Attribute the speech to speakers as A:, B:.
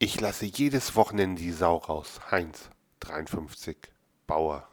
A: Ich lasse jedes Wochenende die Sau raus. Heinz, 53, Bauer.